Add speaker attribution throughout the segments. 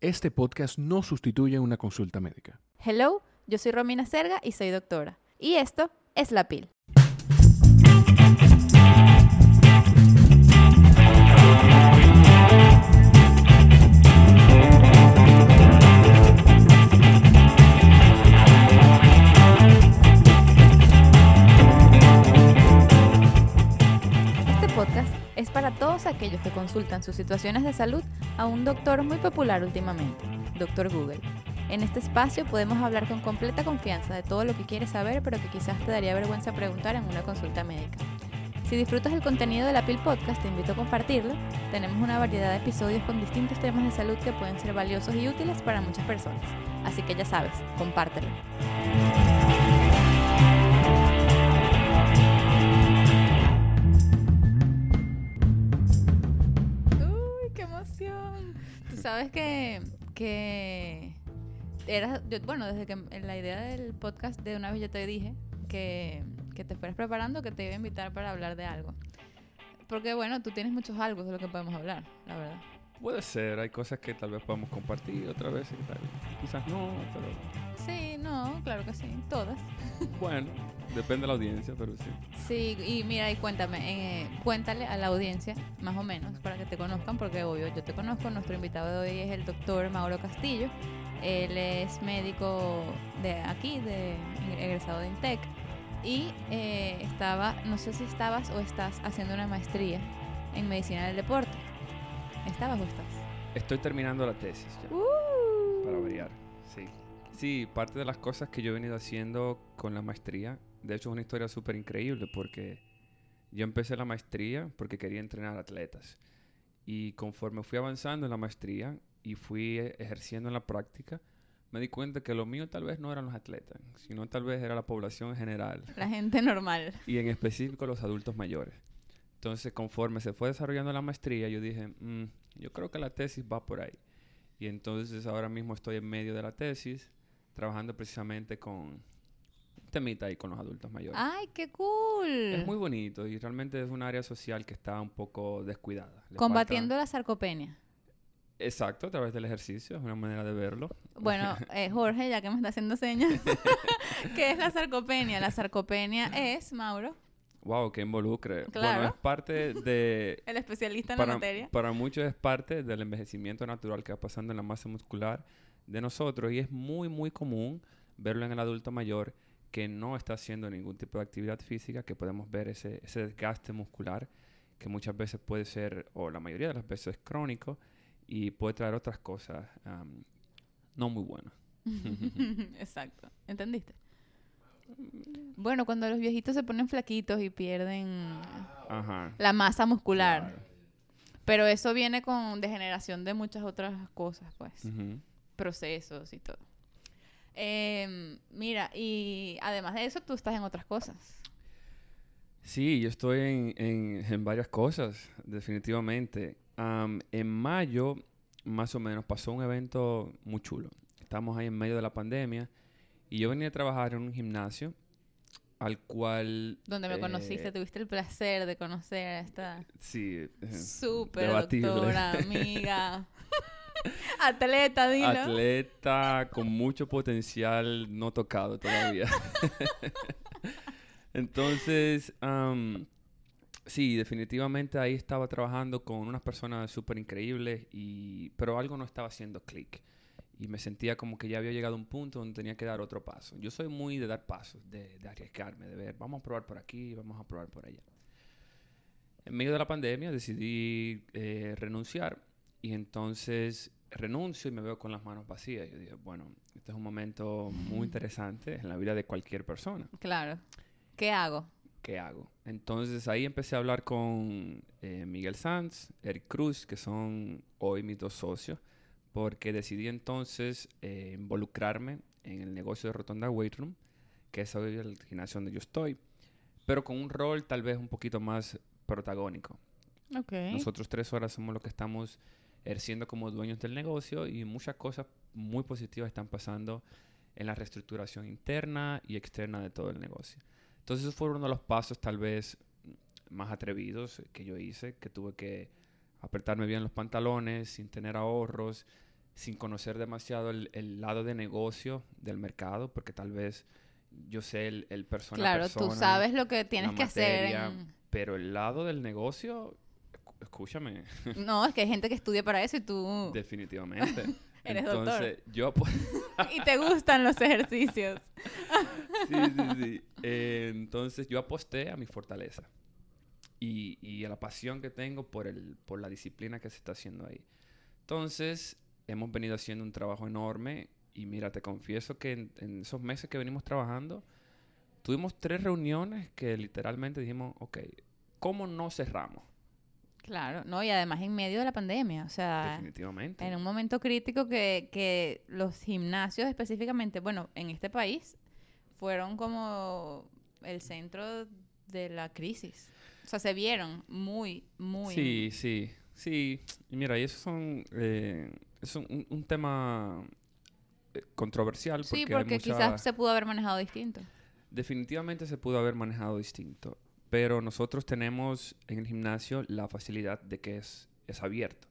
Speaker 1: Este podcast no sustituye una consulta médica.
Speaker 2: Hello, yo soy Romina Serga y soy doctora. Y esto es La Pil. Este podcast es para todos aquellos que consultan sus situaciones de salud a un doctor muy popular últimamente, Doctor Google. En este espacio podemos hablar con completa confianza de todo lo que quieres saber, pero que quizás te daría vergüenza preguntar en una consulta médica. Si disfrutas el contenido de la PIL Podcast, te invito a compartirlo. Tenemos una variedad de episodios con distintos temas de salud que pueden ser valiosos y útiles para muchas personas. Así que ya sabes, compártelo. Sabes que, que era, yo- bueno, desde que en la idea del podcast de una vez yo te dije que, que te fueras preparando, que te iba a invitar para hablar de algo. Porque bueno, tú tienes muchos algo de lo que podemos hablar, la verdad.
Speaker 1: Puede ser, hay cosas que tal vez podamos compartir otra vez y tal. Quizás no, pero
Speaker 2: Sí, no, claro que sí, todas.
Speaker 1: bueno, depende de la audiencia, pero sí.
Speaker 2: Sí, y mira, y cuéntame, eh, cuéntale a la audiencia, más o menos, para que te conozcan, porque obvio, yo te conozco, nuestro invitado de hoy es el doctor Mauro Castillo, él es médico de aquí, de egresado de INTEC, y eh, estaba, no sé si estabas o estás haciendo una maestría en medicina del deporte. ¿Estabas o estás?
Speaker 1: Estoy terminando la tesis ya,
Speaker 2: Uh.
Speaker 1: para variar, sí. Sí, parte de las cosas que yo he venido haciendo con la maestría, de hecho es una historia súper increíble porque yo empecé la maestría porque quería entrenar atletas. Y conforme fui avanzando en la maestría y fui eh, ejerciendo en la práctica, me di cuenta que lo mío tal vez no eran los atletas, sino tal vez era la población en general
Speaker 2: La gente normal.
Speaker 1: y en específico los adultos mayores. Entonces, conforme se fue desarrollando la maestría, yo dije, "Mm, yo creo que la tesis va por ahí. Y entonces ahora mismo estoy en medio de la tesis, trabajando precisamente con temita ahí con los adultos mayores.
Speaker 2: ¡Ay, qué cool!
Speaker 1: Es muy bonito y realmente es un área social que está un poco descuidada. Le
Speaker 2: Combatiendo
Speaker 1: falta-
Speaker 2: la sarcopenia.
Speaker 1: Exacto, a través del ejercicio, es una manera de verlo.
Speaker 2: Bueno, eh, Jorge, ya que me está haciendo señas, ¿qué es la sarcopenia? La sarcopenia es, Mauro,
Speaker 1: Wow, que involucre.
Speaker 2: Claro.
Speaker 1: Bueno, es parte de...
Speaker 2: el especialista en la materia.
Speaker 1: para muchos es parte del envejecimiento natural que va pasando en la masa muscular de nosotros y es muy, muy común verlo en el adulto mayor que no está haciendo ningún tipo de actividad física, que podemos ver ese, ese desgaste muscular que muchas veces puede ser, o la mayoría de las veces es crónico y puede traer otras cosas am, no muy buenas.
Speaker 2: Exacto. ¿Entendiste? Bueno, cuando los viejitos se ponen flaquitos y pierden
Speaker 1: Ajá.
Speaker 2: la masa muscular.
Speaker 1: claro.
Speaker 2: Pero eso viene con degeneración de muchas otras cosas, pues. Procesos y todo. Em, mira, y además de eso, tú estás en otras cosas.
Speaker 1: Sí, yo estoy en, en- en varias cosas, definitivamente. Am, en mayo, más o menos, pasó un evento muy chulo. Estamos ahí en medio de la pandemia y yo venía a trabajar en un gimnasio al cual...
Speaker 2: Donde me
Speaker 1: eh,
Speaker 2: conociste, tuviste el placer de conocer a esta
Speaker 1: Sí. eh,
Speaker 2: súper doctora, amiga, atleta, dilo.
Speaker 1: Atleta con mucho potencial no tocado todavía. Entonces, sí, definitivamente ahí estaba trabajando con unas personas súper increíbles, y, pero algo no estaba haciendo clic. Y me sentía como que ya había llegado a un punto donde tenía que dar otro paso. Yo soy muy de dar pasos, de, de arriesgarme, de ver, vamos a probar por aquí, vamos a probar por allá. En medio de la pandemia decidí eh, renunciar y entonces renuncio y me veo con las manos vacías. Yo dije, bueno, este es un momento muy interesante en la vida de cualquier persona.
Speaker 2: Claro. ¿Qué hago?
Speaker 1: ¿Qué hago? Entonces ahí empecé a hablar con eh, Miguel Sanz, Eric Cruz, que son hoy mis dos socios, porque decidí entonces eh, involucrarme en el negocio de Rotonda Weight Room, que es hoy el gimnasio donde yo estoy, pero con un rol tal vez un poquito más protagónico. Nosotros tres horas somos los que estamos ejerciendo como dueños del negocio y muchas cosas muy positivas están pasando en la reestructuración interna y externa de todo el negocio. Entonces, esos fueron uno de los pasos tal vez más atrevidos que yo hice, que tuve que apretarme bien los pantalones sin tener ahorros, sin conocer demasiado el, el lado de negocio del mercado, porque tal vez yo sé el, el persona
Speaker 2: Claro, tú
Speaker 1: persona,
Speaker 2: sabes lo que tienes
Speaker 1: la
Speaker 2: que hacer.
Speaker 1: materia,
Speaker 2: en-
Speaker 1: Pero el lado del negocio, escúchame,
Speaker 2: No, es que hay gente que estudia para eso y tú...
Speaker 1: definitivamente.
Speaker 2: Eres doctor.
Speaker 1: Entonces, yo apo-
Speaker 2: y te gustan los ejercicios.
Speaker 1: sí, sí, sí. Eh, entonces yo aposté a mi fortaleza y, y a la pasión que tengo por, el, por la disciplina que se está haciendo ahí. Entonces hemos venido haciendo un trabajo enorme y mira, te confieso que en, en esos meses que venimos trabajando, tuvimos tres reuniones que literalmente dijimos, ok, ¿cómo no cerramos?
Speaker 2: Claro, no, y además en medio de la pandemia, o sea,
Speaker 1: Definitivamente.
Speaker 2: en un momento crítico que, que los gimnasios específicamente, bueno, en este país, fueron como el centro de la crisis. O sea, se vieron muy, muy...
Speaker 1: Sí, sí, sí. Y mira, y eso son, eh, es un, un- tema eh, controversial porque,
Speaker 2: Sí, porque
Speaker 1: mucha-
Speaker 2: quizás se pudo haber manejado distinto.
Speaker 1: definitivamente se pudo haber manejado distinto. Pero nosotros tenemos en el gimnasio la facilidad de que es, es abierto.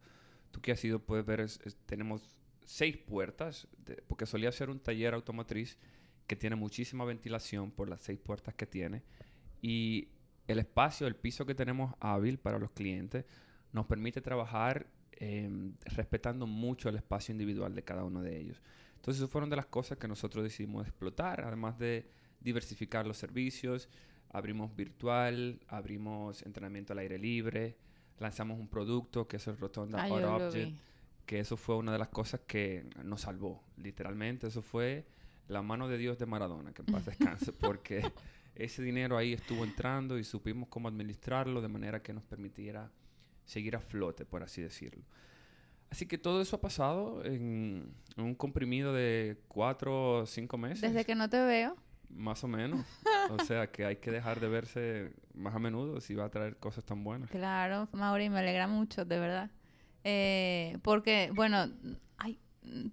Speaker 1: Tú que has ido puedes ver, es- es- tenemos seis puertas, de- porque solía ser un taller automotriz que tiene muchísima ventilación por las seis puertas que tiene. Y el espacio, el piso que tenemos hábil para los clientes, nos permite trabajar em, respetando mucho el espacio individual de cada uno de ellos. Entonces, eso fueron de las cosas que nosotros decidimos explotar, además de diversificar los servicios. Abrimos virtual, abrimos entrenamiento al aire libre, lanzamos un producto que es el Rotonda
Speaker 2: Ah, lo
Speaker 1: Object, que eso fue una de las cosas que nos salvó, literalmente. Eso fue la mano de Dios de Maradona, que en paz descanse, porque ese dinero ahí estuvo entrando y supimos cómo administrarlo de manera que nos permitiera seguir a flote, por así decirlo. Así que todo eso ha pasado en, en un comprimido de cuatro o cinco meses.
Speaker 2: Desde que no te veo,
Speaker 1: Más o menos. o sea que hay que dejar de verse más a menudo si va a traer cosas tan buenas.
Speaker 2: Claro, Mauri, me alegra mucho, de verdad. Eh, porque, bueno, ay,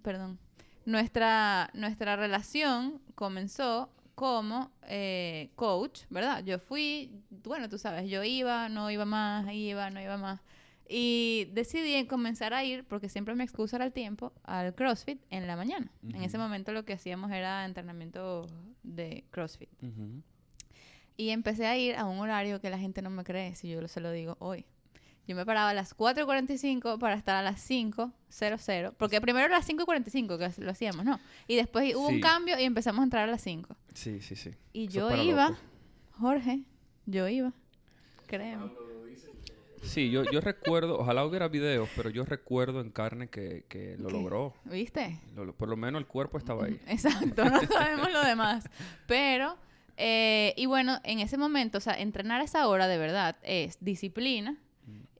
Speaker 2: perdón. Nuestra, nuestra relación comenzó como eh, coach, ¿verdad? Yo fui, bueno, tú sabes, yo iba, no iba más, iba, no iba más. Y decidí comenzar a ir, porque siempre mi excusa era el tiempo, al CrossFit en la mañana. En ese momento lo que hacíamos era entrenamiento de CrossFit. Y empecé a ir a un horario que la gente no me cree si yo se lo digo hoy. Yo me paraba a las 4.45 para estar a las 5.00. Porque primero era las 5.45 que lo hacíamos, ¿no? Y después hubo
Speaker 1: Sí.
Speaker 2: un cambio y empezamos a entrar a las 5.
Speaker 1: Sí, sí, sí.
Speaker 2: Y
Speaker 1: Eso
Speaker 2: yo iba. Jorge, yo iba. Créeme.
Speaker 1: Sí, yo, yo recuerdo, ojalá hubiera videos, pero yo recuerdo en carne que, que lo
Speaker 2: ¿Qué?
Speaker 1: logró.
Speaker 2: ¿Viste?
Speaker 1: Lo- por lo menos el cuerpo estaba ahí.
Speaker 2: Exacto, no sabemos lo demás. Pero, eh, y bueno, en ese momento, o sea, entrenar a esa hora de verdad es disciplina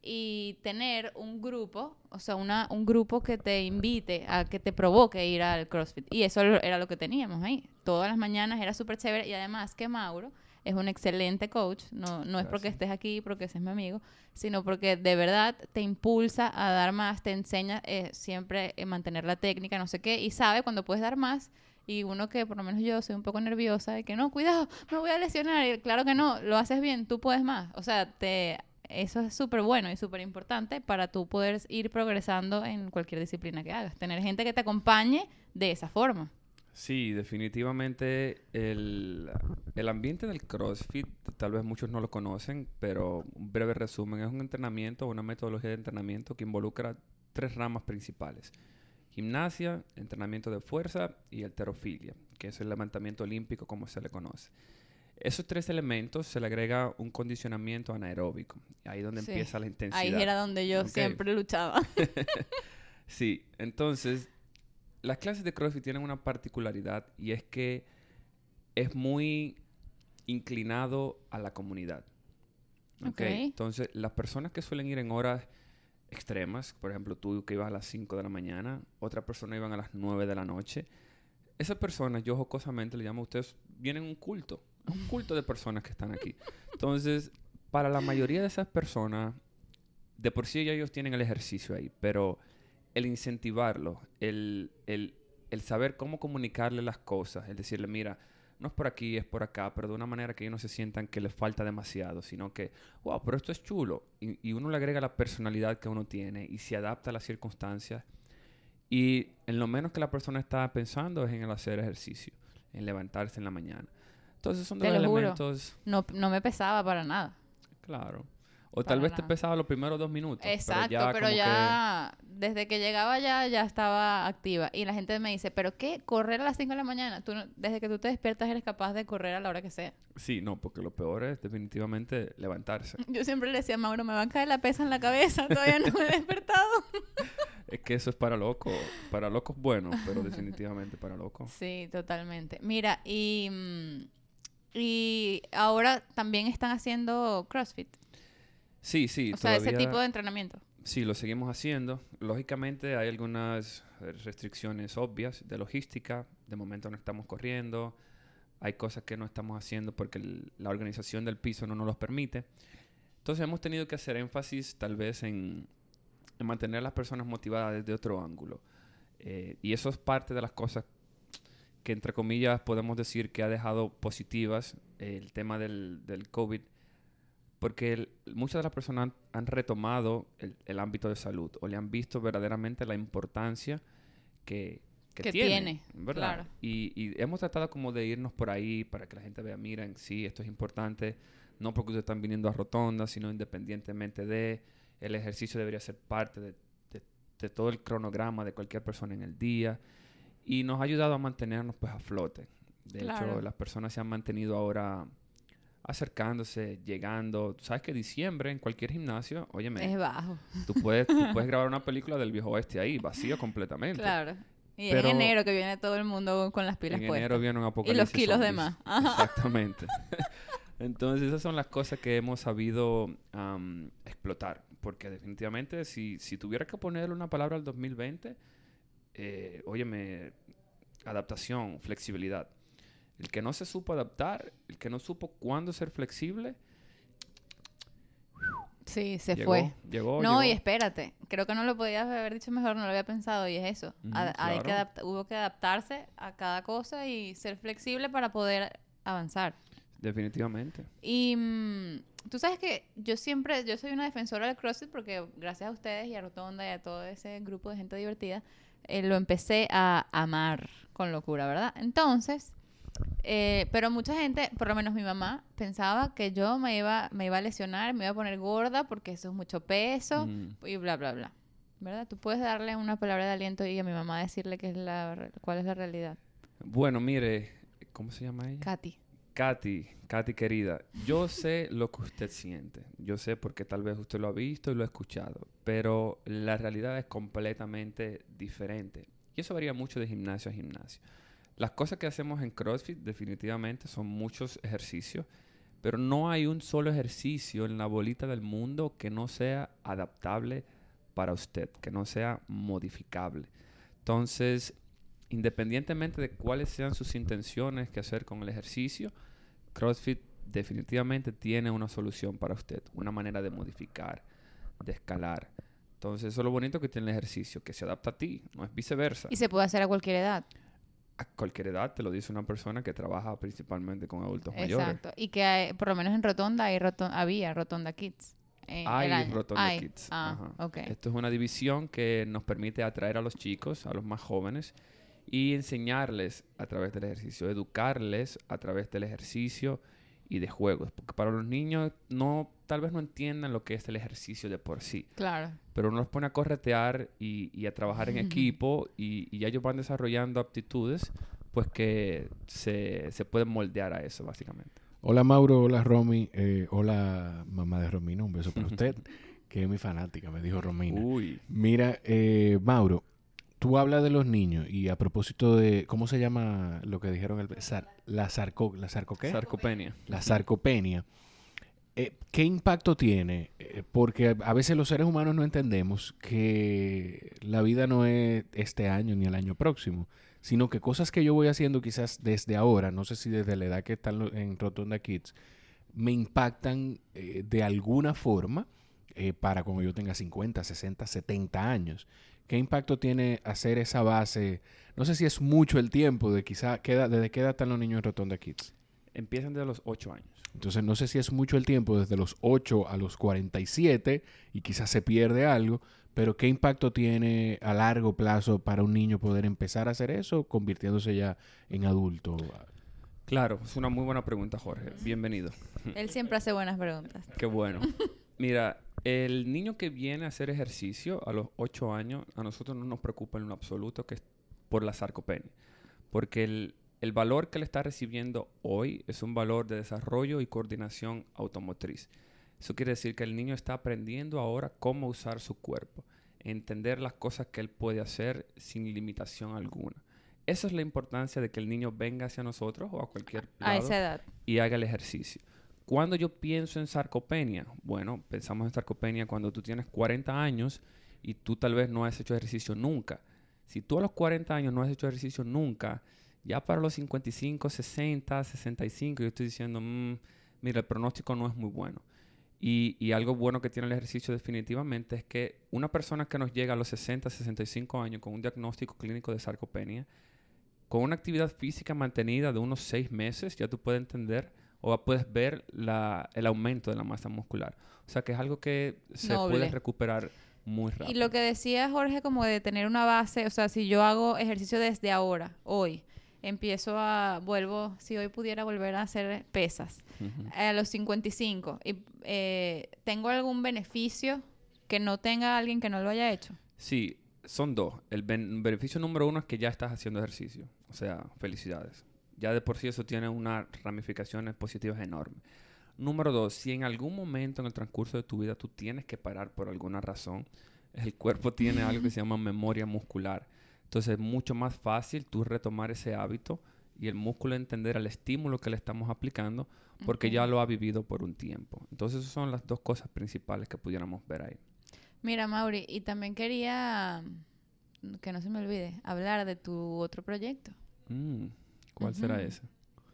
Speaker 2: y tener un grupo, o sea, una, un grupo que te invite a que te provoque ir al CrossFit. Y eso era lo que teníamos ahí. Todas las mañanas era súper chévere y además que Mauro es un excelente coach, no, no es porque estés aquí, porque ese es mi amigo, sino porque de verdad te impulsa a dar más, te enseña eh, siempre eh, mantener la técnica, no sé qué, y sabe cuando puedes dar más. Y uno que, por lo menos yo, soy un poco nerviosa de que no, cuidado, me voy a lesionar. Y claro que no, lo haces bien, tú puedes más. O sea, te, eso es súper bueno y súper importante para tú poder ir progresando en cualquier disciplina que hagas. Tener gente que te acompañe de esa forma.
Speaker 1: Sí, definitivamente el, el ambiente del CrossFit, tal vez muchos no lo conocen, pero un breve resumen, es un entrenamiento, una metodología de entrenamiento que involucra tres ramas principales. Gimnasia, entrenamiento de fuerza y alterofilia, que es el levantamiento olímpico como se le conoce. Esos tres elementos se le agrega un condicionamiento anaeróbico, ahí donde
Speaker 2: Sí.
Speaker 1: empieza la intensidad.
Speaker 2: Ahí era donde yo siempre luchaba.
Speaker 1: Sí, entonces las clases de CrossFit tienen una particularidad y es que es muy inclinado a la comunidad. ¿ok?
Speaker 2: Ok.
Speaker 1: Entonces, las personas que suelen ir en horas extremas, por ejemplo, tú que ibas a las 5 de la mañana, otra persona iban a las 9 de la noche, esas personas, yo jocosamente le llamo a ustedes, vienen un culto, es un culto de personas que están aquí. Entonces, para la mayoría de esas personas, de por sí ya ellos tienen el ejercicio ahí, pero el incentivarlo, el, el, el saber cómo comunicarle las cosas, el decirle, mira, no es por aquí, es por acá, pero de una manera que ellos no se sientan que les falta demasiado, sino que, wow, pero esto es chulo. Y, y uno le agrega la personalidad que uno tiene y se adapta a las circunstancias. Y en lo menos que la persona está pensando es en el hacer ejercicio, en levantarse en la mañana. Entonces son
Speaker 2: Te juro.
Speaker 1: elementos,
Speaker 2: No, no me pesaba para nada.
Speaker 1: claro. O tal vez te
Speaker 2: nada.
Speaker 1: pesaba los primeros dos minutos.
Speaker 2: Exacto,
Speaker 1: pero ya,
Speaker 2: pero
Speaker 1: que-
Speaker 2: desde que llegaba ya, ya estaba activa. Y la gente me dice, ¿pero qué? ¿Correr a las 5 de la mañana? Tú desde que tú te despiertas eres capaz de correr a la hora que sea.
Speaker 1: Sí, no, porque lo peor es definitivamente levantarse.
Speaker 2: Yo siempre le decía a Mauro, me va a caer la pesa en la cabeza, todavía no me he despertado.
Speaker 1: es que eso es para locos, para locos bueno, pero definitivamente para locos.
Speaker 2: Sí, totalmente. Mira, y, mm, y ahora también están haciendo CrossFit.
Speaker 1: Sí, sí,
Speaker 2: o sea, ese tipo de entrenamiento.
Speaker 1: Sí, lo seguimos haciendo. Lógicamente hay algunas eh, restricciones obvias de logística. De momento no estamos corriendo. Hay cosas que no estamos haciendo porque el- la organización del piso no nos los permite. Entonces hemos tenido que hacer énfasis tal vez en, en mantener a las personas motivadas desde otro ángulo. Eh, y eso es parte de las cosas que entre comillas podemos decir que ha dejado positivas eh, el tema del, del COVID porque el- muchas de las personas han, han retomado el, el ámbito de salud o le han visto verdaderamente la importancia que, que,
Speaker 2: Que
Speaker 1: tiene,
Speaker 2: tiene,
Speaker 1: ¿verdad?
Speaker 2: claro.
Speaker 1: Y, y hemos tratado como de irnos por ahí para que la gente vea, miren, sí, esto es importante, no porque ustedes están viniendo a rotonda, sino independientemente de, el ejercicio debería ser parte de, de- de todo el cronograma de cualquier persona en el día y nos ha ayudado a mantenernos pues a flote. De
Speaker 2: Claro.
Speaker 1: hecho, las personas se han mantenido ahora acercándose, llegando. Tú sabes que diciembre en cualquier gimnasio, óyeme,
Speaker 2: Es bajo.
Speaker 1: tú puedes, tú puedes grabar una película del viejo oeste ahí, vacío completamente.
Speaker 2: Claro. Y
Speaker 1: Pero-
Speaker 2: en enero que viene todo el mundo con las pilas
Speaker 1: en
Speaker 2: puestas.
Speaker 1: enero viene un
Speaker 2: y
Speaker 1: apocalipsis.
Speaker 2: los kilos de más. Ajá.
Speaker 1: Exactamente. Entonces, esas son las cosas que hemos sabido explotar. Porque definitivamente, si, si tuviera que ponerle una palabra al 2020, eh, óyeme, adaptación, flexibilidad. El que no se supo adaptar, el que no supo cuándo ser flexible,
Speaker 2: Sí, se
Speaker 1: llegó,
Speaker 2: fue.
Speaker 1: llegó,
Speaker 2: No, y espérate. Creo que no lo podías haber dicho mejor, no lo había pensado y es eso. A- hay que hubo que adaptarse a cada cosa y ser flexible para poder avanzar.
Speaker 1: Definitivamente.
Speaker 2: Y mm, tú sabes que yo siempre, yo soy una defensora del CrossFit porque gracias a ustedes y a Rotonda y a todo ese grupo de gente divertida, eh, lo empecé a amar con locura, ¿verdad? Entonces, eh, pero mucha gente, por lo menos mi mamá, pensaba que yo me iba, me iba a lesionar, me iba a poner gorda porque eso es mucho peso
Speaker 1: Mm.
Speaker 2: y bla, bla, bla. ¿Verdad? Tú puedes darle una palabra de aliento y a mi mamá decirle que es la, cuál es la realidad.
Speaker 1: Bueno, mire, ¿cómo se llama ella?
Speaker 2: Katy.
Speaker 1: Katy, Katy querida, yo sé lo que usted siente. Yo sé porque tal vez usted lo ha visto y lo ha escuchado. Pero la realidad es completamente diferente. Y eso varía mucho de gimnasio a gimnasio. Las cosas que hacemos en CrossFit definitivamente son muchos ejercicios. Pero no hay un solo ejercicio en la bolita del mundo que no sea adaptable para usted, que no sea modificable. Entonces, independientemente de cuáles sean sus intenciones que hacer con el ejercicio, CrossFit definitivamente tiene una solución para usted, una manera de modificar, de escalar. Entonces, eso es lo bonito que tiene el ejercicio, que se adapta a ti, no es viceversa.
Speaker 2: Y se puede hacer a cualquier edad.
Speaker 1: A cualquier edad te lo dice una persona que trabaja principalmente con adultos mayores.
Speaker 2: Exacto. Y que hay- por lo menos en Rotonda hay roton- había Rotonda Kids. eh,
Speaker 1: Hay. Rotonda
Speaker 2: Hay.
Speaker 1: Kids.
Speaker 2: Ah,
Speaker 1: ajá.
Speaker 2: ok.
Speaker 1: Esto es una división que nos permite atraer a los chicos, a los más jóvenes, y enseñarles a través del ejercicio, educarles a través del ejercicio y de juegos. Porque para los niños no, tal vez no entiendan lo que es el ejercicio de por sí.
Speaker 2: Claro.
Speaker 1: Pero uno los pone a corretear y, y a trabajar en equipo y, y ya ellos van desarrollando aptitudes pues que se, se pueden moldear a eso básicamente.
Speaker 3: Hola Mauro, hola Romy, eh, hola mamá de Romina, un beso para usted, que es mi fanática, me dijo Romina.
Speaker 1: Uy,
Speaker 3: Mira, eh, Mauro, tú hablas de los niños y a propósito de, ¿cómo se llama lo que dijeron? El, sar- la sarco, ¿La sarco qué?
Speaker 1: sarcopenia.
Speaker 3: la sarcopenia. Eh, ¿Qué impacto tiene? Eh, porque a- veces los seres humanos no entendemos que la vida no es este año ni el año próximo, sino que cosas que yo voy haciendo quizás desde ahora, no sé si desde la edad que están en Rotonda Kids, me impactan eh, de alguna forma eh, para cuando yo tenga 50, 60, 70 años. ¿Qué impacto tiene hacer esa base? No sé si es mucho el tiempo de quizá, ¿qué edad- ¿desde qué edad están los niños en Rotonda Kids?
Speaker 1: Empiezan desde los 8 años.
Speaker 3: Entonces no sé si es mucho el tiempo desde los 8 a los 47 y quizás se pierde algo, Pero ¿qué impacto tiene a largo plazo para un niño poder empezar a hacer eso convirtiéndose ya en adulto?
Speaker 1: Claro, es una muy buena pregunta, Jorge. Bienvenido.
Speaker 2: Él siempre hace buenas preguntas.
Speaker 1: Qué bueno. Mira, el niño que viene a hacer ejercicio a los 8 años, a nosotros no nos preocupa en lo absoluto que es por la sarcopenia. Porque el, el valor que le está recibiendo hoy es un valor de desarrollo y coordinación automotriz. Eso quiere decir que el niño está aprendiendo ahora cómo usar su cuerpo, entender las cosas que él puede hacer sin limitación alguna. Esa es la importancia de que el niño venga hacia nosotros o a cualquier lado
Speaker 2: A esa edad.
Speaker 1: y haga el ejercicio. Cuando yo pienso en sarcopenia, bueno, pensamos en sarcopenia cuando tú tienes 40 años y tú tal vez no has hecho ejercicio nunca. Si tú a los 40 años no has hecho ejercicio nunca, ya para los 55, 60, 65, yo estoy diciendo, "Mm, mira, el pronóstico no es muy bueno. Y, y algo bueno que tiene el ejercicio definitivamente es que una persona que nos llega a los 60, 65 años con un diagnóstico clínico de sarcopenia, con una actividad física mantenida de unos 6 meses, ya tú puedes entender o puedes ver la- el aumento de la masa muscular. O sea que es algo que se
Speaker 2: Noble.
Speaker 1: puede recuperar muy rápido.
Speaker 2: Y lo que decía Jorge, como de tener una base, o sea, si yo hago ejercicio desde ahora, hoy, empiezo a, vuelvo, si hoy pudiera volver a hacer pesas, a los 55, y eh, ¿tengo algún beneficio que no tenga alguien que no lo haya hecho?
Speaker 1: Sí, son dos. El ben- beneficio número uno es que ya estás haciendo ejercicio. O sea, felicidades. Ya de por sí eso tiene unas ramificaciones positivas enormes. Número dos, si en algún momento en el transcurso de tu vida tú tienes que parar por alguna razón, el cuerpo tiene algo que se llama memoria muscular. Entonces es mucho más fácil tú retomar ese hábito y el músculo entender el estímulo que le estamos aplicando porque ya lo ha vivido por un tiempo. Entonces esas son las dos cosas principales que pudiéramos ver ahí.
Speaker 2: Mira, Mauri, y también quería, mm, que no se me olvide, hablar de tu otro proyecto.
Speaker 1: Mm, ¿Cuál será ese?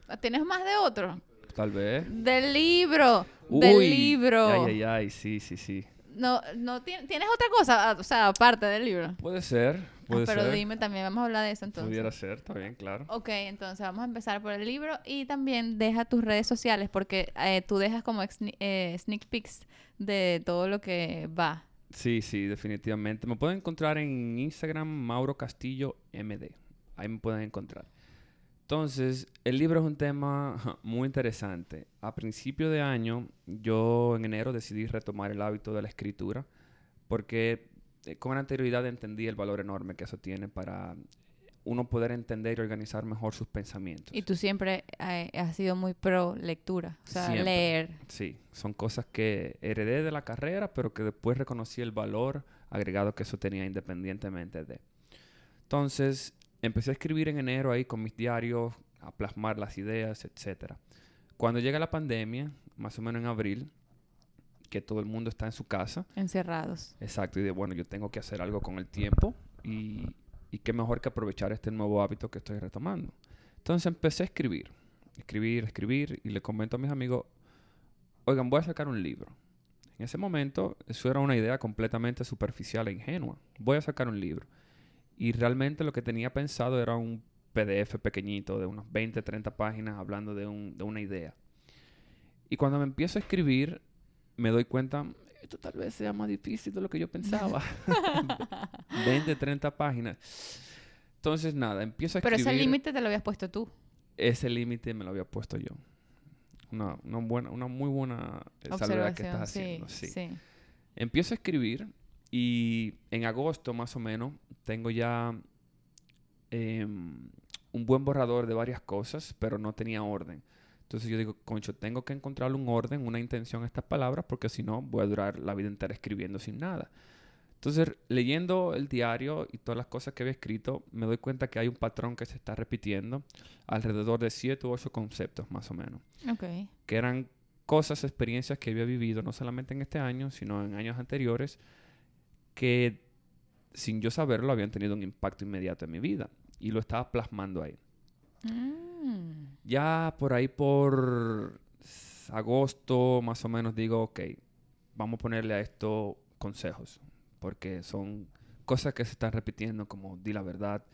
Speaker 2: Ah, ¿Tienes más de otro?
Speaker 1: Tal vez.
Speaker 2: Del libro, del libro.
Speaker 1: Ay, ay, ay, sí, sí, sí.
Speaker 2: No, no ti- tienes otra cosa, Ah, o sea, aparte del libro.
Speaker 1: Puede ser, puede
Speaker 2: pero
Speaker 1: ser.
Speaker 2: dime también, vamos a hablar de eso entonces.
Speaker 1: Pudiera ser, está bien, claro.
Speaker 2: Ok, entonces vamos a empezar por el libro y también deja tus redes sociales porque eh, tú dejas como eh, sneak peeks de todo lo que va.
Speaker 1: Sí, sí, definitivamente. Me pueden encontrar en Instagram, Mauro Castillo MD. Ahí me pueden encontrar. Entonces, el libro es un tema muy interesante. A principio de año, yo en enero decidí retomar el hábito de la escritura porque eh, con anterioridad entendí el valor enorme que eso tiene para uno poder entender y organizar mejor sus pensamientos.
Speaker 2: Y tú siempre eh, has sido muy pro lectura, o sea,
Speaker 1: Siempre.
Speaker 2: leer.
Speaker 1: Sí, son cosas que heredé de la carrera, pero que después reconocí el valor agregado que eso tenía independientemente de. Entonces, empecé a escribir en enero ahí con mis diarios, a plasmar las ideas, etcétera. Cuando llega la pandemia, más o menos en abril, que todo el mundo está en su casa,
Speaker 2: Encerrados.
Speaker 1: exacto, y de bueno, yo tengo que hacer algo con el tiempo y, y qué mejor que aprovechar este nuevo hábito que estoy retomando. Entonces empecé a escribir, escribir, escribir y le comento a mis amigos, oigan, voy a sacar un libro. En ese momento eso era una idea completamente superficial e ingenua. Voy a sacar un libro. Y realmente lo que tenía pensado era un PDF pequeñito de unas 20, 30 páginas hablando de, un- de una idea. Y cuando me empiezo a escribir, me doy cuenta, esto tal vez sea más difícil de lo que yo pensaba. 20, 30 páginas. Entonces, nada, empiezo a
Speaker 2: Pero
Speaker 1: escribir.
Speaker 2: ese límite te lo habías puesto tú.
Speaker 1: Ese límite me lo había puesto yo. Una, una, buena, una muy buena eh, salvedad que estás haciendo.
Speaker 2: sí,
Speaker 1: sí.
Speaker 2: sí.
Speaker 1: Empiezo a escribir y en agosto más o menos tengo ya em, un buen borrador de varias cosas, pero no tenía orden. Entonces yo digo, concho, tengo que encontrarle un orden, una intención a estas palabras, porque si no voy a durar la vida entera escribiendo sin nada. Entonces, leyendo el diario y todas las cosas que había escrito, me doy cuenta que hay un patrón que se está repitiendo alrededor de siete u ocho conceptos más o menos
Speaker 2: Ok.
Speaker 1: que eran cosas, experiencias que había vivido, no solamente en este año, sino en años anteriores, que sin yo saberlo habían tenido un impacto inmediato en mi vida. Y lo estaba plasmando ahí.
Speaker 2: Mm.
Speaker 1: Ya por ahí por agosto, más o menos, digo, ok, vamos a ponerle a esto consejos, porque son cosas que se están repitiendo, como di la verdad,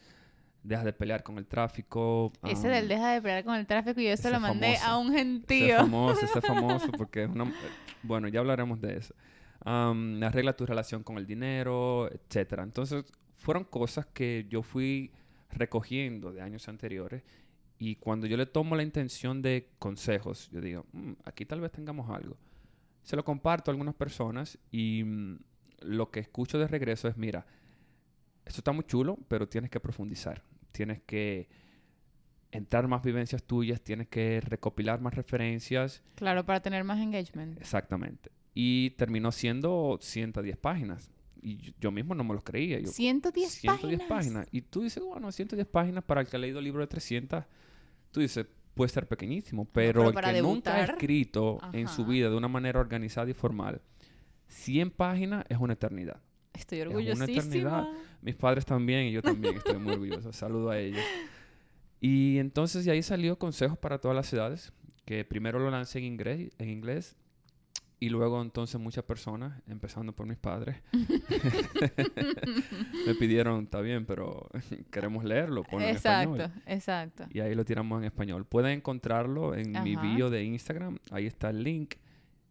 Speaker 1: deja de pelear con el tráfico.
Speaker 2: Ese
Speaker 1: am,
Speaker 2: del deja de pelear con el tráfico y yo se
Speaker 1: ese
Speaker 2: lo mandé
Speaker 1: famoso.
Speaker 2: a un
Speaker 1: ese
Speaker 2: gentío.
Speaker 1: famoso, ese famoso, porque es una... Bueno, ya hablaremos de eso. am, arregla tu relación con el dinero, etcétera. Entonces, fueron cosas que yo fui recogiendo de años anteriores y cuando yo le tomo la intención de consejos, yo digo, "Mm, aquí tal vez tengamos algo. Se lo comparto a algunas personas y mm, lo que escucho de regreso es, mira, esto está muy chulo, pero tienes que profundizar. Tienes que entrar más vivencias tuyas, tienes que recopilar más referencias.
Speaker 2: Claro, para tener más engagement.
Speaker 1: Exactamente. Y terminó siendo 110 páginas. Y yo, mismo no me los creía. Yo,
Speaker 2: 110,
Speaker 1: 110
Speaker 2: páginas.
Speaker 1: páginas. Y tú dices, bueno, 110 páginas para el que ha leído libro de 300, tú dices, puede ser pequeñísimo, pero,
Speaker 2: pero
Speaker 1: el que nunca ha escrito en su
Speaker 2: ajá.
Speaker 1: vida de una manera organizada y formal, 100 páginas es una eternidad.
Speaker 2: Estoy
Speaker 1: una
Speaker 2: orgullosísima.
Speaker 1: eternidad. Mis padres también y yo también estoy muy orgulloso. Saludo a ellos. Y entonces de ahí salió consejos para todas las edades, que primero lo lancé en inglés, en inglés y luego entonces muchas personas, empezando por mis padres, me pidieron, está bien, pero queremos leerlo, ponlo en
Speaker 2: Exacto,
Speaker 1: español.
Speaker 2: exacto.
Speaker 1: Y ahí lo tiramos en español. Pueden encontrarlo en mi bio de Instagram. Ahí está el link.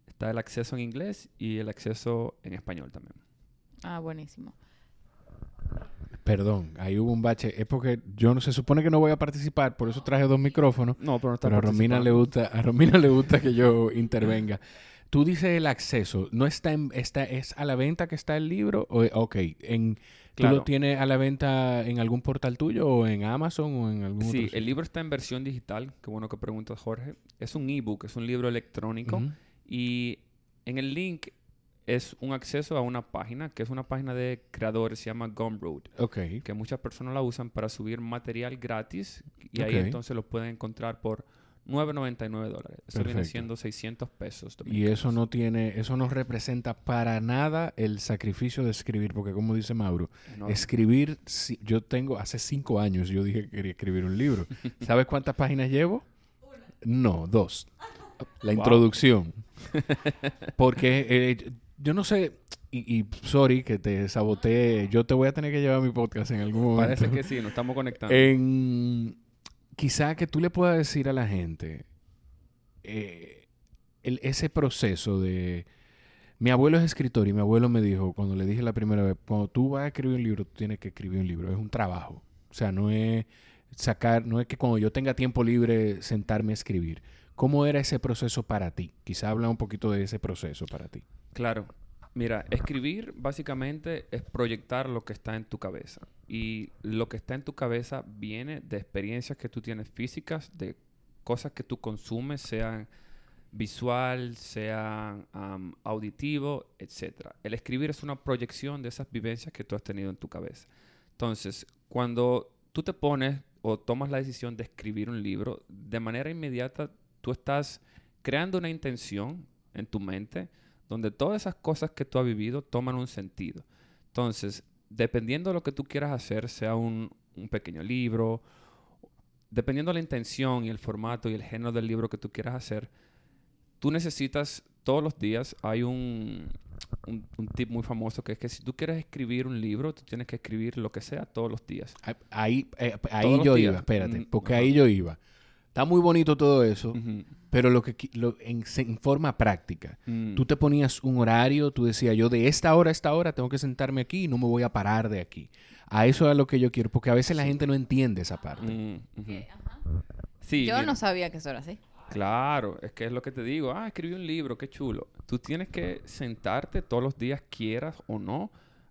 Speaker 1: Está el acceso en inglés y el acceso en español también.
Speaker 2: Ah, buenísimo.
Speaker 3: Perdón, ahí hubo un bache. Es porque yo no se supone que no voy a participar, por eso traje dos micrófonos.
Speaker 1: No, pero no está
Speaker 3: Pero a Romina le gusta, a Romina le gusta que yo intervenga. Tú dices el acceso, ¿no está en, está, es a la venta que está el libro? O, ok, en, ¿tú lo tienes a la venta en algún portal tuyo o en Amazon o en algún
Speaker 1: Sí,
Speaker 3: otro
Speaker 1: el libro está en versión digital. Qué bueno que preguntas, Jorge. Es un ebook, es un libro electrónico. Y en el link es un acceso a una página, que es una página de creadores, se llama Gumroad,
Speaker 3: Ok,
Speaker 1: que muchas personas la usan para subir material gratis. Y ahí entonces lo pueden encontrar por 9.99 dólares. Eso viene
Speaker 3: Perfecto.
Speaker 1: siendo 600 pesos.
Speaker 3: y
Speaker 1: dominicanos.
Speaker 3: eso no tiene, eso no representa para nada el sacrificio de escribir, porque como dice Mauro,
Speaker 1: Enorme.
Speaker 3: escribir, si- yo tengo, hace cinco años yo dije que quería escribir un libro. ¿Sabes cuántas páginas llevo? No, dos. La
Speaker 1: Wow.
Speaker 3: introducción. Porque eh, yo no sé, y, y sorry que te saboteé, yo te voy a tener que llevar a mi podcast en algún momento.
Speaker 1: Parece que sí, nos estamos conectando.
Speaker 3: En, quizá que tú le puedas decir a la gente eh, ese proceso de... Mi abuelo es escritor y mi abuelo me dijo, cuando le dije la primera vez, cuando tú vas a escribir un libro, tú tienes que escribir un libro, es un trabajo. O sea, no es sacar, no es que cuando yo tenga tiempo libre sentarme a escribir. ¿Cómo era ese proceso para ti? Quizá habla un poquito de ese proceso para ti.
Speaker 1: Claro. Mira, escribir básicamente es proyectar lo que está en tu cabeza. Y lo que está en tu cabeza viene de experiencias que tú tienes físicas, de cosas que tú consumes, sean visual, sean am, auditivo, etc. El escribir es una proyección de esas vivencias que tú has tenido en tu cabeza. Entonces, cuando tú te pones o tomas la decisión de escribir un libro, de manera inmediata tú estás creando una intención en tu mente donde todas esas cosas que tú has vivido toman un sentido. Entonces, dependiendo de lo que tú quieras hacer, sea un, un pequeño libro, dependiendo de la intención y el formato y el género del libro que tú quieras hacer, tú necesitas todos los días, hay un, un, un tip muy famoso que es que si tú quieres escribir un libro, tú tienes que escribir lo que sea todos los días.
Speaker 3: Ah, Ahí, eh, ahí
Speaker 1: Todos los
Speaker 3: yo
Speaker 1: días.
Speaker 3: iba, espérate,
Speaker 1: Mm,
Speaker 3: porque ahí yo iba. Está muy bonito todo eso, pero lo que lo- en, forma práctica,
Speaker 1: Mm.
Speaker 3: tú te ponías un horario, tú decías, yo de esta hora a esta hora tengo que sentarme aquí y no me voy a parar de aquí. A eso es a lo que yo quiero, porque a veces la gente no entiende esa parte.
Speaker 1: Mm. Sí,
Speaker 2: Yo
Speaker 1: mira.
Speaker 2: no sabía que eso era así.
Speaker 1: Claro, es que es lo que te digo. Ah, escribí un libro, qué chulo. Tú tienes que sentarte todos los días, quieras o no,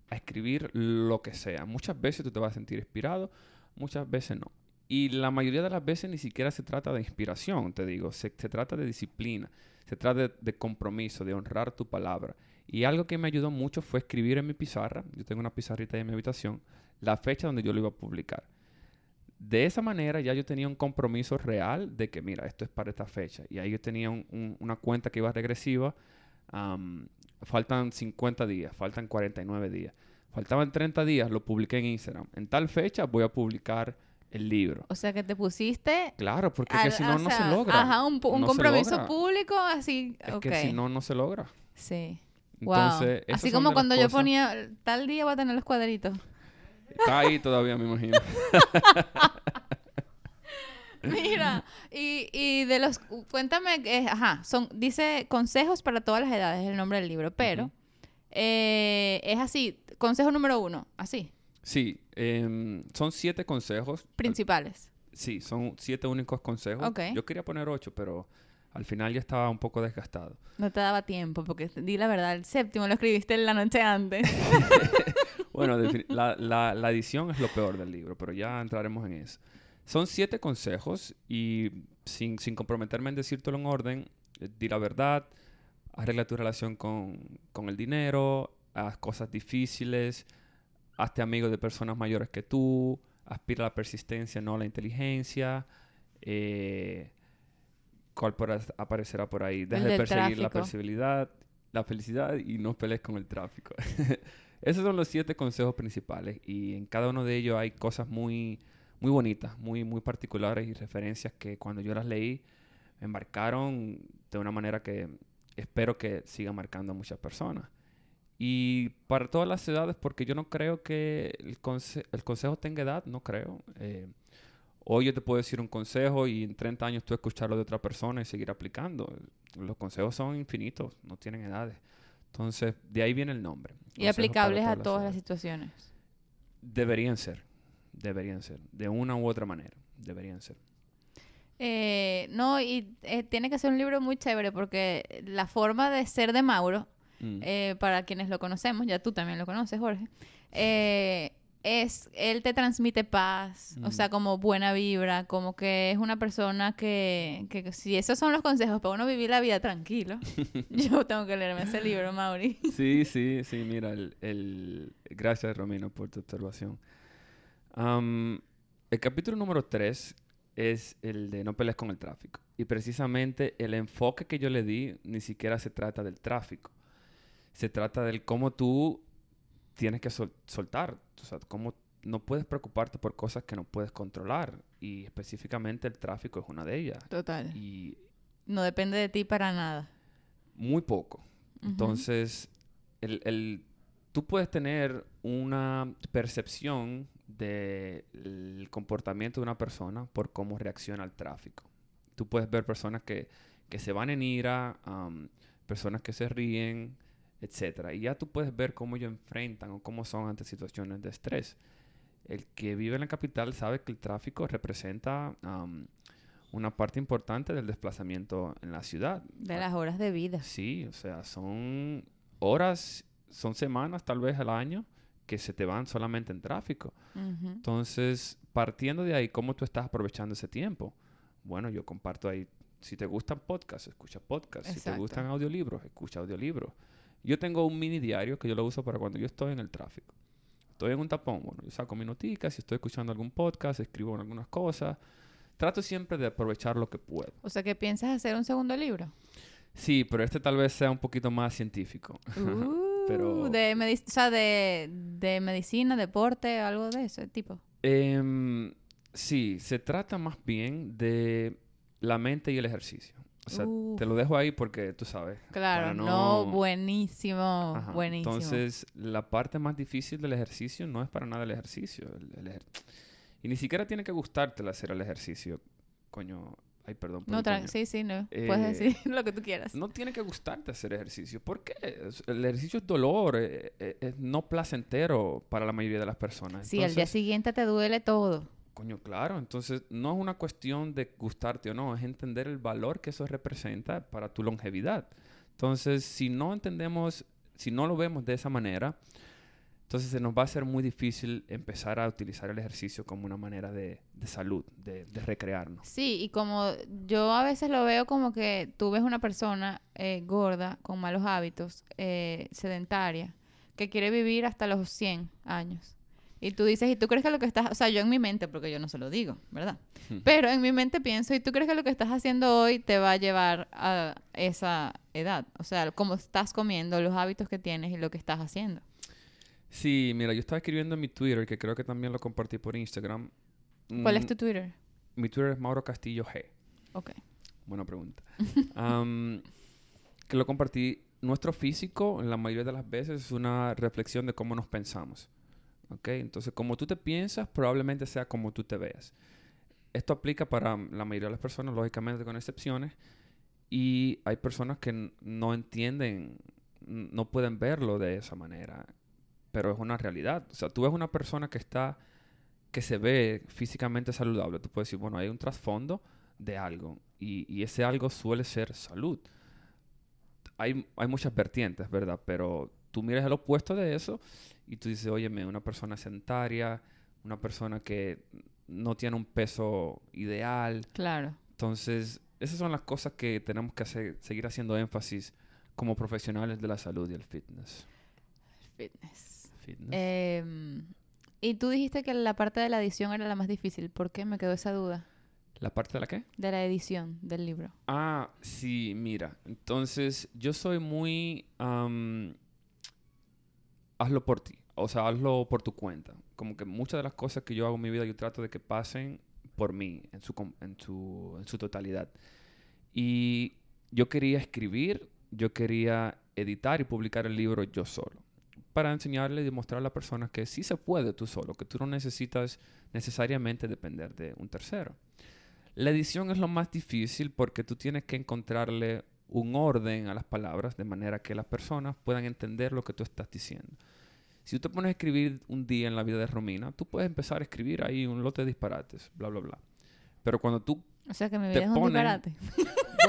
Speaker 1: a escribir lo que sea. Muchas veces tú te vas a sentir inspirado, muchas veces no. Y la mayoría de las veces ni siquiera se trata de inspiración, te digo. Se, trata de disciplina, se trata de, compromiso, de honrar tu palabra. Y algo que me ayudó mucho fue escribir en mi pizarra, yo tengo una pizarrita en mi habitación, la fecha donde yo lo iba a publicar. De esa manera ya yo tenía un compromiso real de que, mira, esto es para esta fecha. Y ahí yo tenía un- un- una cuenta que iba regresiva. faltan 50 días, faltan 49 días. Faltaban 30 días, lo publiqué en Instagram. En tal fecha voy a publicar el libro.
Speaker 2: O sea, que te pusiste...
Speaker 1: Claro, porque es
Speaker 2: al-
Speaker 1: que si no, no se logra.
Speaker 2: Ajá, un,
Speaker 1: No
Speaker 2: compromiso público así.
Speaker 1: Es que si no, no se logra.
Speaker 2: Sí.
Speaker 1: Entonces,
Speaker 2: wow. Así como cuando yo ponía, tal día voy a tener los cuadritos.
Speaker 1: Está ahí todavía, me imagino.
Speaker 2: Mira, y, y de los, cuéntame, eh, ajá, son, dice consejos para todas las edades, el nombre del libro, pero. Eh, es así, consejo número uno, así,
Speaker 1: Sí, em, son siete consejos.
Speaker 2: principales.
Speaker 1: Sí, son siete únicos consejos.
Speaker 2: Ok.
Speaker 1: Yo quería poner ocho, pero al final ya estaba un poco desgastado.
Speaker 2: No te daba tiempo, porque di la verdad, el séptimo lo escribiste la noche antes.
Speaker 1: Bueno, la, la- la edición es lo peor del libro, pero ya entraremos en eso. Son siete consejos y sin, sin comprometerme en decírtelo en orden, eh, di la verdad, arregla tu relación con, con el dinero, haz cosas difíciles, hazte amigo de personas mayores que tú, aspira a la persistencia, no a la inteligencia. Eh, ¿Cuál aparecerá por ahí? Deja de perseguir la
Speaker 2: tráfico.
Speaker 1: perseguibilidad, la felicidad y no pelees con el tráfico. Esos son los siete consejos principales y en cada uno de ellos hay cosas muy, muy bonitas, muy, muy particulares y referencias que cuando yo las leí me marcaron de una manera que espero que siga marcando a muchas personas. Y para todas las edades, porque yo no creo que el, conse- el consejo tenga edad, no creo. Eh, hoy yo te puedo decir un consejo y en 30 años tú escucharlo de otra persona y seguir aplicando. Los consejos son infinitos, no tienen edades. Entonces, de ahí viene el nombre.
Speaker 2: y
Speaker 1: Consejos
Speaker 2: aplicables a todas las situaciones.
Speaker 1: Deberían ser. Deberían ser. De una u otra manera. Deberían ser.
Speaker 2: Eh, no, y eh, tiene que ser un libro muy chévere porque la forma de ser de Mauro,
Speaker 1: Mm.
Speaker 2: eh, para quienes lo conocemos, ya tú también lo conoces, Jorge, eh, es, él te transmite paz, o
Speaker 1: Mm.
Speaker 2: sea, como buena vibra, como que es una persona que, que si esos son los consejos para uno vivir la vida tranquilo, yo tengo que leerme ese libro, Mauri.
Speaker 1: Sí, sí, sí, mira, el, el- gracias Romino por tu observación. Am, el capítulo número 3 es el de no pelees con el tráfico. Y precisamente el enfoque que yo le di ni siquiera se trata del tráfico. Se trata del cómo tú tienes que sol- soltar. O sea, cómo no puedes preocuparte por cosas que no puedes controlar. Y específicamente el tráfico es una de ellas.
Speaker 2: Total.
Speaker 1: Y
Speaker 2: No depende de ti para nada.
Speaker 1: muy poco. Entonces, el, el- tú puedes tener una percepción del comportamiento de una persona por cómo reacciona al tráfico. Tú puedes ver personas que, que se van en ira, personas que se ríen, etcétera. Y ya tú puedes ver cómo ellos enfrentan o cómo son ante situaciones de estrés. El que vive en la capital sabe que el tráfico representa am, una parte importante del desplazamiento en la ciudad.
Speaker 2: De las horas de vida.
Speaker 1: Sí, o sea, son horas, son semanas tal vez al año que se te van solamente en tráfico.
Speaker 2: Ujú.
Speaker 1: Entonces, partiendo de ahí, ¿cómo tú estás aprovechando ese tiempo? Bueno, yo comparto ahí, si te gustan podcasts, escucha podcasts. Si te gustan audiolibros, escucha audiolibros. Yo tengo un mini diario que yo lo uso para cuando yo estoy en el tráfico. Estoy en un tapón, bueno, yo saco mis noticas, si estoy escuchando algún podcast, escribo algunas cosas. Trato siempre de aprovechar lo que puedo.
Speaker 2: O sea, que piensas hacer un segundo libro.
Speaker 1: Sí, pero este tal vez sea un poquito más científico. Pero-
Speaker 2: Uh, de, medic- o sea, de, de medicina, deporte, algo de ese tipo.
Speaker 1: Em, sí, se trata más bien de la mente y el ejercicio. O sea, te lo dejo ahí porque tú sabes.
Speaker 2: Claro, no...
Speaker 1: no-
Speaker 2: buenísimo,
Speaker 1: Ajá.
Speaker 2: buenísimo.
Speaker 1: Entonces, la parte más difícil del ejercicio no es para nada el ejercicio. el- el ejer- Y ni siquiera tiene que gustarte el hacer el ejercicio. Coño, ay, perdón. por
Speaker 2: no,
Speaker 1: coño.
Speaker 2: sí, sí, no.
Speaker 1: Eh,
Speaker 2: Puedes decir lo que tú quieras.
Speaker 1: No tiene que gustarte hacer ejercicio. ¿Por qué? Es- El ejercicio es dolor, eh, eh, es no placentero para la mayoría de las personas.
Speaker 2: sí, al día
Speaker 1: Entonces,
Speaker 2: siguiente te duele todo.
Speaker 1: Coño, claro. Entonces, no es una cuestión de gustarte o no, es entender el valor que eso representa para tu longevidad. Entonces, si no entendemos, si no lo vemos de esa manera, entonces se nos va a ser muy difícil empezar a utilizar el ejercicio como una manera de, salud, de, de recrearnos.
Speaker 2: Sí, y como yo a veces lo veo como que tú ves una persona eh, gorda, con malos hábitos, eh, sedentaria, que quiere vivir hasta los 100 años. Y tú dices, ¿y tú crees que lo que estás, o sea, yo en mi mente, porque yo no se lo digo, ¿verdad? Pero en mi mente pienso, ¿y tú crees que lo que estás haciendo hoy te va a llevar a esa edad? O sea, cómo estás comiendo, los hábitos que tienes y lo que estás haciendo.
Speaker 1: Sí, mira, yo estaba escribiendo en mi Twitter, que creo que también lo compartí por Instagram.
Speaker 2: ¿Cuál es
Speaker 1: Mm,
Speaker 2: tu Twitter?
Speaker 1: Mi Twitter es Mauro Castillo G.
Speaker 2: Ok.
Speaker 1: Buena pregunta. Am, que lo compartí. Nuestro físico, en la mayoría de las veces, es una reflexión de cómo nos pensamos. ¿Ok? Entonces, como tú te piensas, probablemente sea como tú te veas. Esto aplica para la mayoría de las personas, lógicamente con excepciones. Y hay personas que no entienden no pueden verlo de esa manera, pero es una realidad. O sea, tú ves una persona que está, que se ve físicamente saludable, tú puedes decir, bueno, hay un trasfondo de algo y, y ese algo suele ser salud. Hay, hay muchas vertientes, ¿verdad? Pero tú miras el opuesto de eso y tú dices, óyeme, una persona sedentaria, una persona que no tiene un peso ideal,
Speaker 2: Claro.
Speaker 1: entonces, esas son las cosas que tenemos que hacer, seguir haciendo énfasis como profesionales de la salud y el fitness.
Speaker 2: Fitness.
Speaker 1: Fitness.
Speaker 2: Em, y tú dijiste que la parte de la edición era la más difícil. ¿Por qué? Me quedó esa duda.
Speaker 1: ¿La parte de la qué?
Speaker 2: De la edición del libro.
Speaker 1: Ah, sí, mira. Entonces, yo soy muy... hazlo por ti. O sea, hazlo por tu cuenta. Como que muchas de las cosas que yo hago en mi vida, yo trato de que pasen por mí en su, totalidad. Y yo quería escribir, yo quería editar y publicar el libro yo solo. Para enseñarle y demostrar a las personas que sí se puede tú solo, que tú no necesitas necesariamente depender de un tercero. La edición es lo más difícil porque tú tienes que encontrarle un orden a las palabras de manera que las personas puedan entender lo que tú estás diciendo. Si tú te pones a escribir un día en la vida de Romina, tú puedes empezar a escribir ahí un lote de disparates, bla, bla, bla. Pero cuando tú,
Speaker 2: O sea que mi vida es un disparate.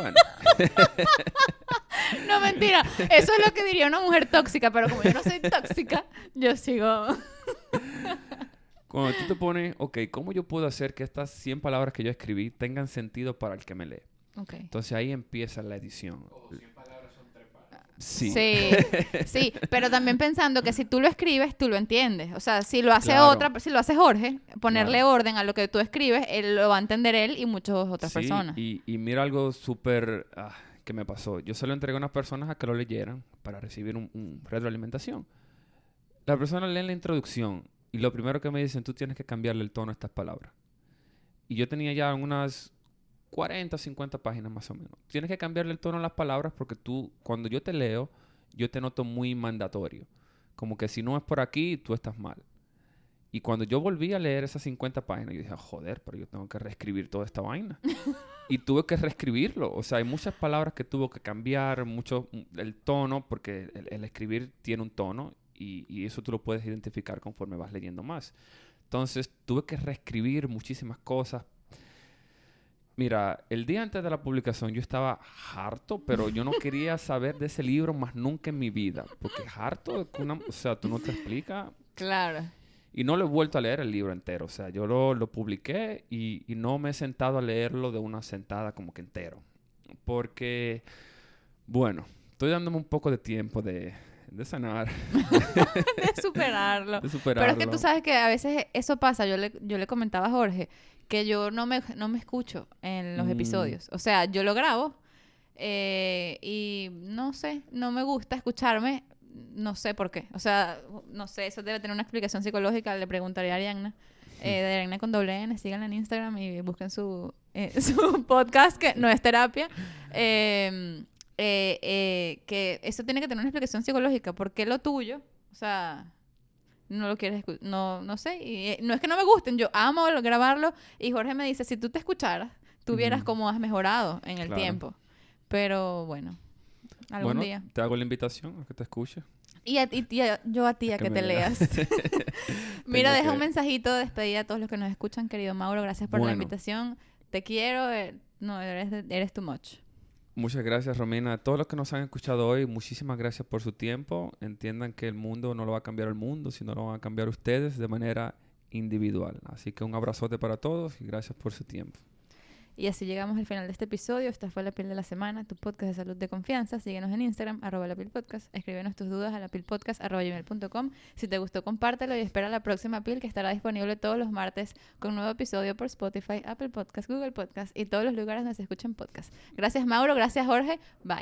Speaker 1: bueno,
Speaker 2: No, mentira. Eso es lo que diría una mujer tóxica, pero como yo no soy tóxica, yo sigo.
Speaker 1: cuando tú te pones, ok, ¿cómo yo puedo hacer que estas 100 palabras que yo escribí tengan sentido para el que me lee?
Speaker 2: Ok.
Speaker 1: Entonces ahí empieza la edición. Sí.
Speaker 2: Sí, sí, pero también pensando que si tú lo escribes, tú lo entiendes. O sea, si lo hace
Speaker 1: Claro.
Speaker 2: otra, si lo hace Jorge, ponerle
Speaker 1: Claro.
Speaker 2: orden a lo que tú escribes, él lo va a entender él y muchas otras
Speaker 1: Sí,
Speaker 2: personas.
Speaker 1: Y, y mira algo súper ah, que me pasó. Yo se lo entregué a unas personas a que lo leyeran para recibir un, un retroalimentación. La persona lee la introducción y lo primero que me dicen, tú tienes que cambiarle el tono a estas palabras. Y yo tenía ya unas 40 o 50 páginas más o menos. Tienes que cambiarle el tono a las palabras porque tú, cuando yo te leo, yo te noto muy mandatorio. Como que si no es por aquí, tú estás mal. Y cuando yo volví a leer esas 50 páginas, yo dije, "Ah, joder, pero yo tengo que reescribir toda esta vaina. y tuve que reescribirlo. O sea, hay muchas palabras que tuvo que cambiar, mucho mm, el tono, porque el, el escribir tiene un tono y, y eso tú lo puedes identificar conforme vas leyendo más. Entonces, tuve que reescribir muchísimas cosas. Mira, el día antes de la publicación yo estaba harto, pero yo no quería saber de ese libro más nunca en mi vida. Porque harto, es una- o sea, tú no te explicas.
Speaker 2: Claro.
Speaker 1: Y no lo he vuelto a leer el libro entero. O sea, yo lo, lo publiqué y, y no me he sentado a leerlo de una sentada como que entero. Porque, bueno, estoy dándome un poco de tiempo de, de sanar,
Speaker 2: de superarlo.
Speaker 1: de superarlo.
Speaker 2: Pero es que tú sabes que a veces eso pasa. Yo le, yo le comentaba a Jorge que yo no me, no me escucho en los
Speaker 1: Mm.
Speaker 2: episodios. O sea, yo lo grabo eh, y no sé, no me gusta escucharme. No sé por qué. O sea, no sé, eso debe tener una explicación psicológica. Le preguntaría a Arianna. Eh, de Arianna con doble N, síganla en Instagram y busquen su, eh, su podcast, que no es terapia. Eh, eh, eh, que eso tiene que tener una explicación psicológica. ¿Por qué lo tuyo? O sea, no lo quieres escuchar. No, no sé. Y, eh, no es que no me gusten. Yo amo lo- grabarlo. Y Jorge me dice, si tú te escucharas, tú vieras
Speaker 1: Ujú.
Speaker 2: cómo has mejorado en el
Speaker 1: Claro.
Speaker 2: tiempo. Pero bueno, algún
Speaker 1: bueno,
Speaker 2: día.
Speaker 1: te hago la invitación a que te escuche.
Speaker 2: Y, a, y- y a- yo a ti, a
Speaker 1: que
Speaker 2: te
Speaker 1: leas.
Speaker 2: Mira,
Speaker 1: Tengo
Speaker 2: deja
Speaker 1: que-
Speaker 2: un mensajito de despedida a todos los que nos escuchan, querido Mauro. Gracias por la invitación. Te quiero. eh, no, eres, eres too much.
Speaker 1: Muchas gracias, Romina. A todos los que nos han escuchado hoy, muchísimas gracias por su tiempo. Entiendan que el mundo no lo va a cambiar el mundo, sino lo van a cambiar ustedes de manera individual. Así que un abrazote para todos y gracias por su tiempo.
Speaker 2: Y así llegamos al final de este episodio. Esta fue La Piel de la Semana, tu podcast de salud de confianza. Síguenos en Instagram, arroba la Piel Podcast. Escríbenos tus dudas a gmail.com. Si te gustó, compártelo y espera la próxima Pil que estará disponible todos los martes con un nuevo episodio por Spotify, Apple Podcast, Google Podcast y todos los lugares donde se escuchan podcasts. Gracias, Mauro. Gracias, Jorge. Bye.